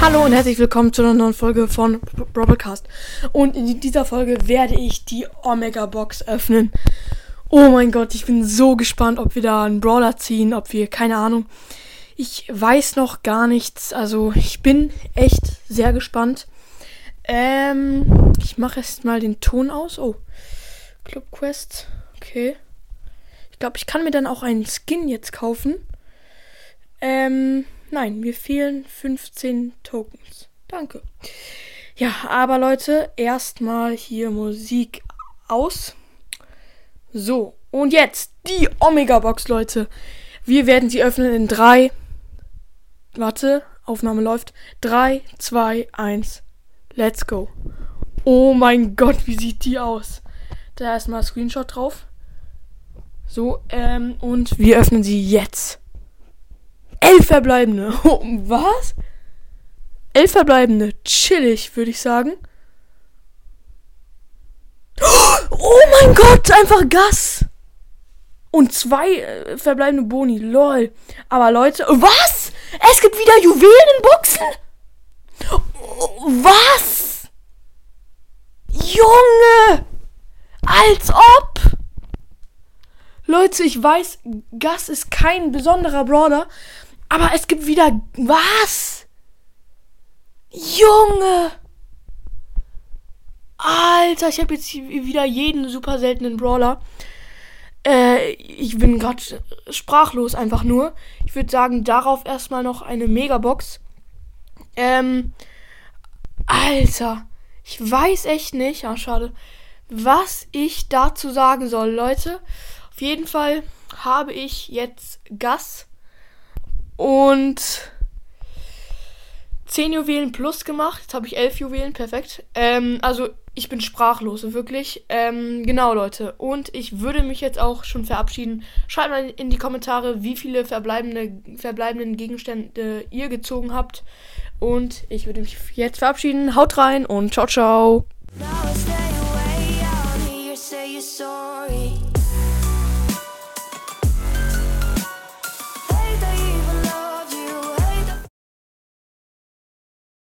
Hallo und herzlich willkommen zu einer neuen Folge von Broadcast. Und in dieser Folge werde ich die Omega Box öffnen. Oh mein Gott, ich bin so gespannt, ob wir da einen Brawler ziehen, ob wir, keine Ahnung. Ich weiß noch gar nichts. Also ich bin echt sehr gespannt. Ähm, ich mache erst mal den Ton aus. Oh, Club Quest. Okay. Ich glaube, ich kann mir dann auch einen Skin jetzt kaufen. Ähm, nein, mir fehlen 15 Tokens. Danke. Ja, aber Leute, erstmal hier Musik aus. So, und jetzt die Omega Box, Leute. Wir werden sie öffnen in 3. Warte, Aufnahme läuft. 3, 2, 1. Let's go. Oh mein Gott, wie sieht die aus? Da erstmal Screenshot drauf. So, ähm, und wir öffnen sie jetzt. Verbleibende. Was? Elf verbleibende. Chillig, würde ich sagen. Oh mein Gott, einfach Gas. Und zwei äh, verbleibende Boni. Lol. Aber Leute, was? Es gibt wieder Juwelenbuchsen? Was? Junge! Als ob! Leute, ich weiß, Gas ist kein besonderer Brawler, aber es gibt wieder. Was? Junge! Alter, ich habe jetzt wieder jeden super seltenen Brawler. Äh, ich bin gerade sprachlos einfach nur. Ich würde sagen, darauf erstmal noch eine Megabox. Ähm, Alter, ich weiß echt nicht, ja, schade, was ich dazu sagen soll, Leute. Auf jeden Fall habe ich jetzt Gas und 10 Juwelen plus gemacht. Jetzt habe ich 11 Juwelen, perfekt. Ähm, also ich bin sprachlos, wirklich. Ähm, genau, Leute. Und ich würde mich jetzt auch schon verabschieden. Schreibt mal in die Kommentare, wie viele verbleibende, verbleibenden Gegenstände ihr gezogen habt. Und ich würde mich jetzt verabschieden. Haut rein und ciao, ciao.